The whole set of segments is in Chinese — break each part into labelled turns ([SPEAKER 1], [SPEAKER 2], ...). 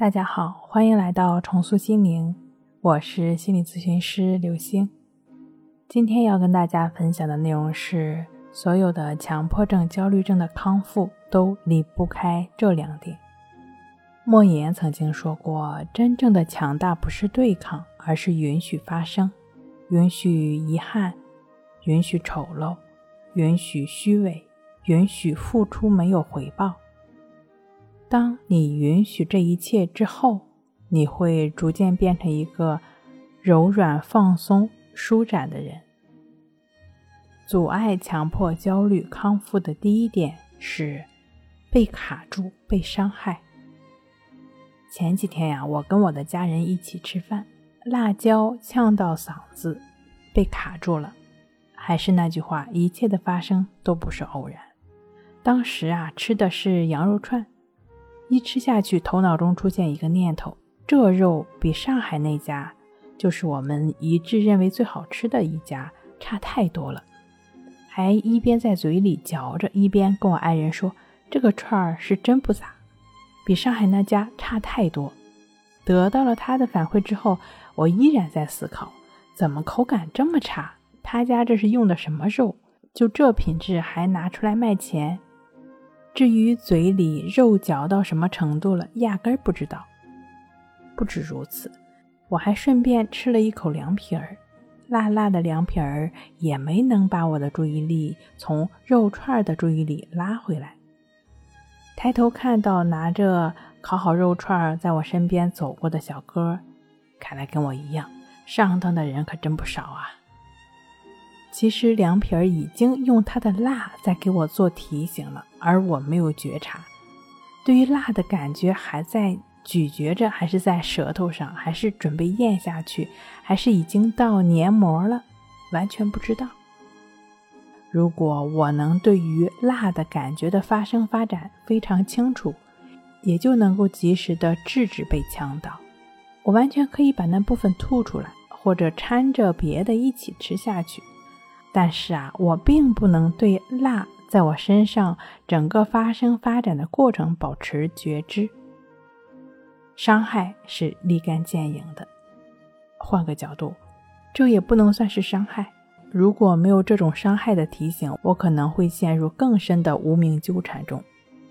[SPEAKER 1] 大家好，欢迎来到重塑心灵，我是心理咨询师刘星。今天要跟大家分享的内容是：所有的强迫症、焦虑症的康复都离不开这两点。莫言曾经说过：“真正的强大不是对抗，而是允许发生，允许遗憾，允许丑陋，允许虚伪，允许付出没有回报。”当你允许这一切之后，你会逐渐变成一个柔软、放松、舒展的人。阻碍强迫焦虑康复的第一点是被卡住、被伤害。前几天呀，我跟我的家人一起吃饭，辣椒呛到嗓子，被卡住了。还是那句话，一切的发生都不是偶然。当时啊，吃的是羊肉串。一吃下去，头脑中出现一个念头：这肉比上海那家，就是我们一致认为最好吃的一家，差太多了。还一边在嘴里嚼着，一边跟我爱人说：“这个串儿是真不咋，比上海那家差太多。”得到了他的反馈之后，我依然在思考：怎么口感这么差？他家这是用的什么肉？就这品质还拿出来卖钱？至于嘴里肉嚼到什么程度了，压根儿不知道。不止如此，我还顺便吃了一口凉皮儿，辣辣的凉皮儿也没能把我的注意力从肉串的注意力拉回来。抬头看到拿着烤好肉串在我身边走过的小哥，看来跟我一样上当的人可真不少啊。其实凉皮儿已经用它的辣在给我做提醒了，而我没有觉察。对于辣的感觉还在咀嚼着，还是在舌头上，还是准备咽下去，还是已经到黏膜了，完全不知道。如果我能对于辣的感觉的发生发展非常清楚，也就能够及时的制止被呛到。我完全可以把那部分吐出来，或者掺着别的一起吃下去。但是啊，我并不能对辣在我身上整个发生发展的过程保持觉知。伤害是立竿见影的。换个角度，这也不能算是伤害。如果没有这种伤害的提醒，我可能会陷入更深的无名纠缠中。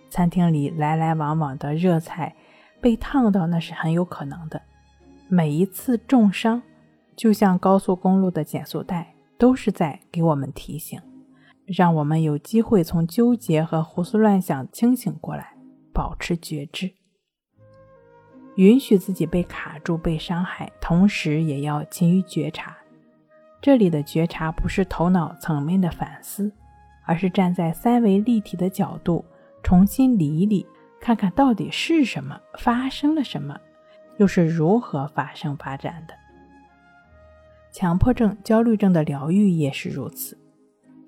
[SPEAKER 1] 餐厅里来来往往的热菜，被烫到那是很有可能的。每一次重伤，就像高速公路的减速带。都是在给我们提醒，让我们有机会从纠结和胡思乱想清醒过来，保持觉知，允许自己被卡住、被伤害，同时也要勤于觉察。这里的觉察不是头脑层面的反思，而是站在三维立体的角度，重新理一理，看看到底是什么发生了什么，又是如何发生发展的。强迫症、焦虑症的疗愈也是如此，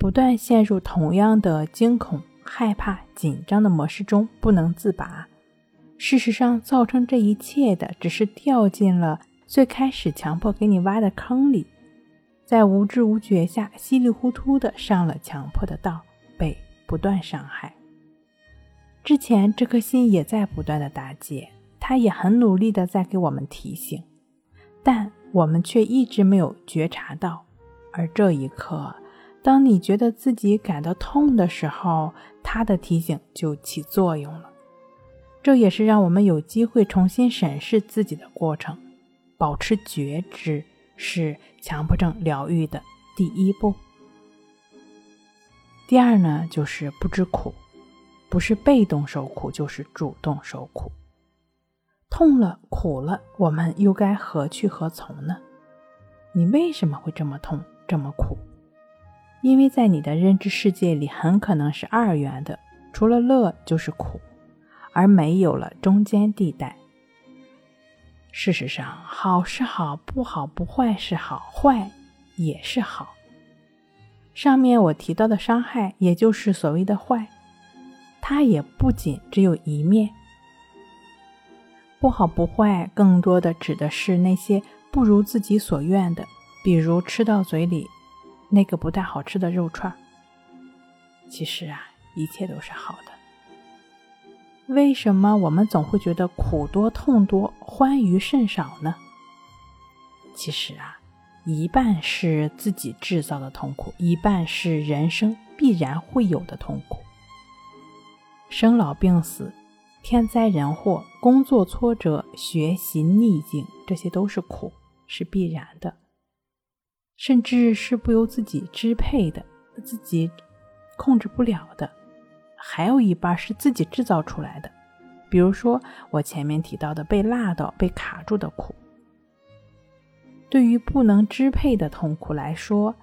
[SPEAKER 1] 不断陷入同样的惊恐、害怕、紧张的模式中不能自拔。事实上，造成这一切的只是掉进了最开始强迫给你挖的坑里，在无知无觉下稀里糊涂的上了强迫的道，被不断伤害。之前这颗心也在不断的打结，他也很努力的在给我们提醒，但。我们却一直没有觉察到，而这一刻，当你觉得自己感到痛的时候，他的提醒就起作用了。这也是让我们有机会重新审视自己的过程。保持觉知是强迫症疗愈的第一步。第二呢，就是不知苦，不是被动受苦，就是主动受苦。痛了，苦了，我们又该何去何从呢？你为什么会这么痛，这么苦？因为在你的认知世界里，很可能是二元的，除了乐就是苦，而没有了中间地带。事实上，好是好，不好不坏是好，坏也是好。上面我提到的伤害，也就是所谓的坏，它也不仅只有一面。不好不坏，更多的指的是那些不如自己所愿的，比如吃到嘴里那个不太好吃的肉串。其实啊，一切都是好的。为什么我们总会觉得苦多、痛多、欢愉甚少呢？其实啊，一半是自己制造的痛苦，一半是人生必然会有的痛苦。生老病死、天灾人祸、工作挫折、学习逆境，这些都是苦，是必然的，甚至是不由自己支配的，自己控制不了的。还有一半是自己制造出来的，比如说我前面提到的被辣到、被卡住的苦。对于不能支配的痛苦来说，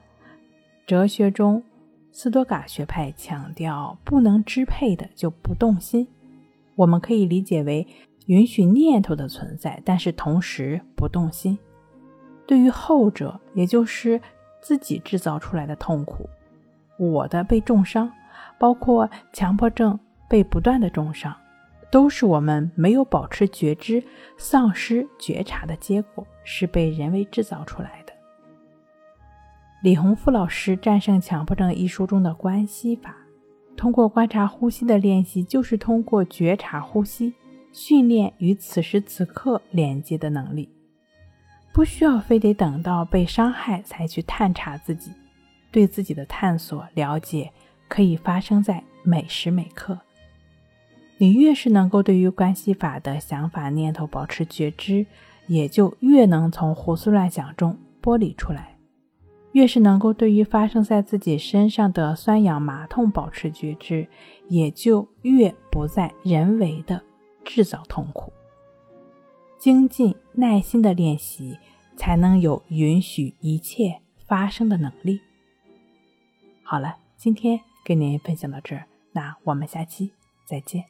[SPEAKER 1] 哲学中斯多嘎学派强调，不能支配的就不动心。我们可以理解为允许念头的存在，但是同时不动心。对于后者，也就是自己制造出来的痛苦，我的被重伤，包括强迫症被不断的重伤。都是我们没有保持觉知、丧失觉察的结果，是被人为制造出来的。李洪福老师《战胜强迫症》一书中的关系法，通过观察呼吸的练习，就是通过觉察呼吸，训练与此时此刻连接的能力。不需要非得等到被伤害才去探查自己，对自己的探索了解，可以发生在每时每刻。你越是能够对于关系法的想法念头保持觉知，也就越能从胡思乱想中剥离出来；越是能够对于发生在自己身上的酸痒麻痛保持觉知，也就越不再人为的制造痛苦。精进耐心的练习，才能有允许一切发生的能力。好了，今天跟您分享到这儿，那我们下期再见。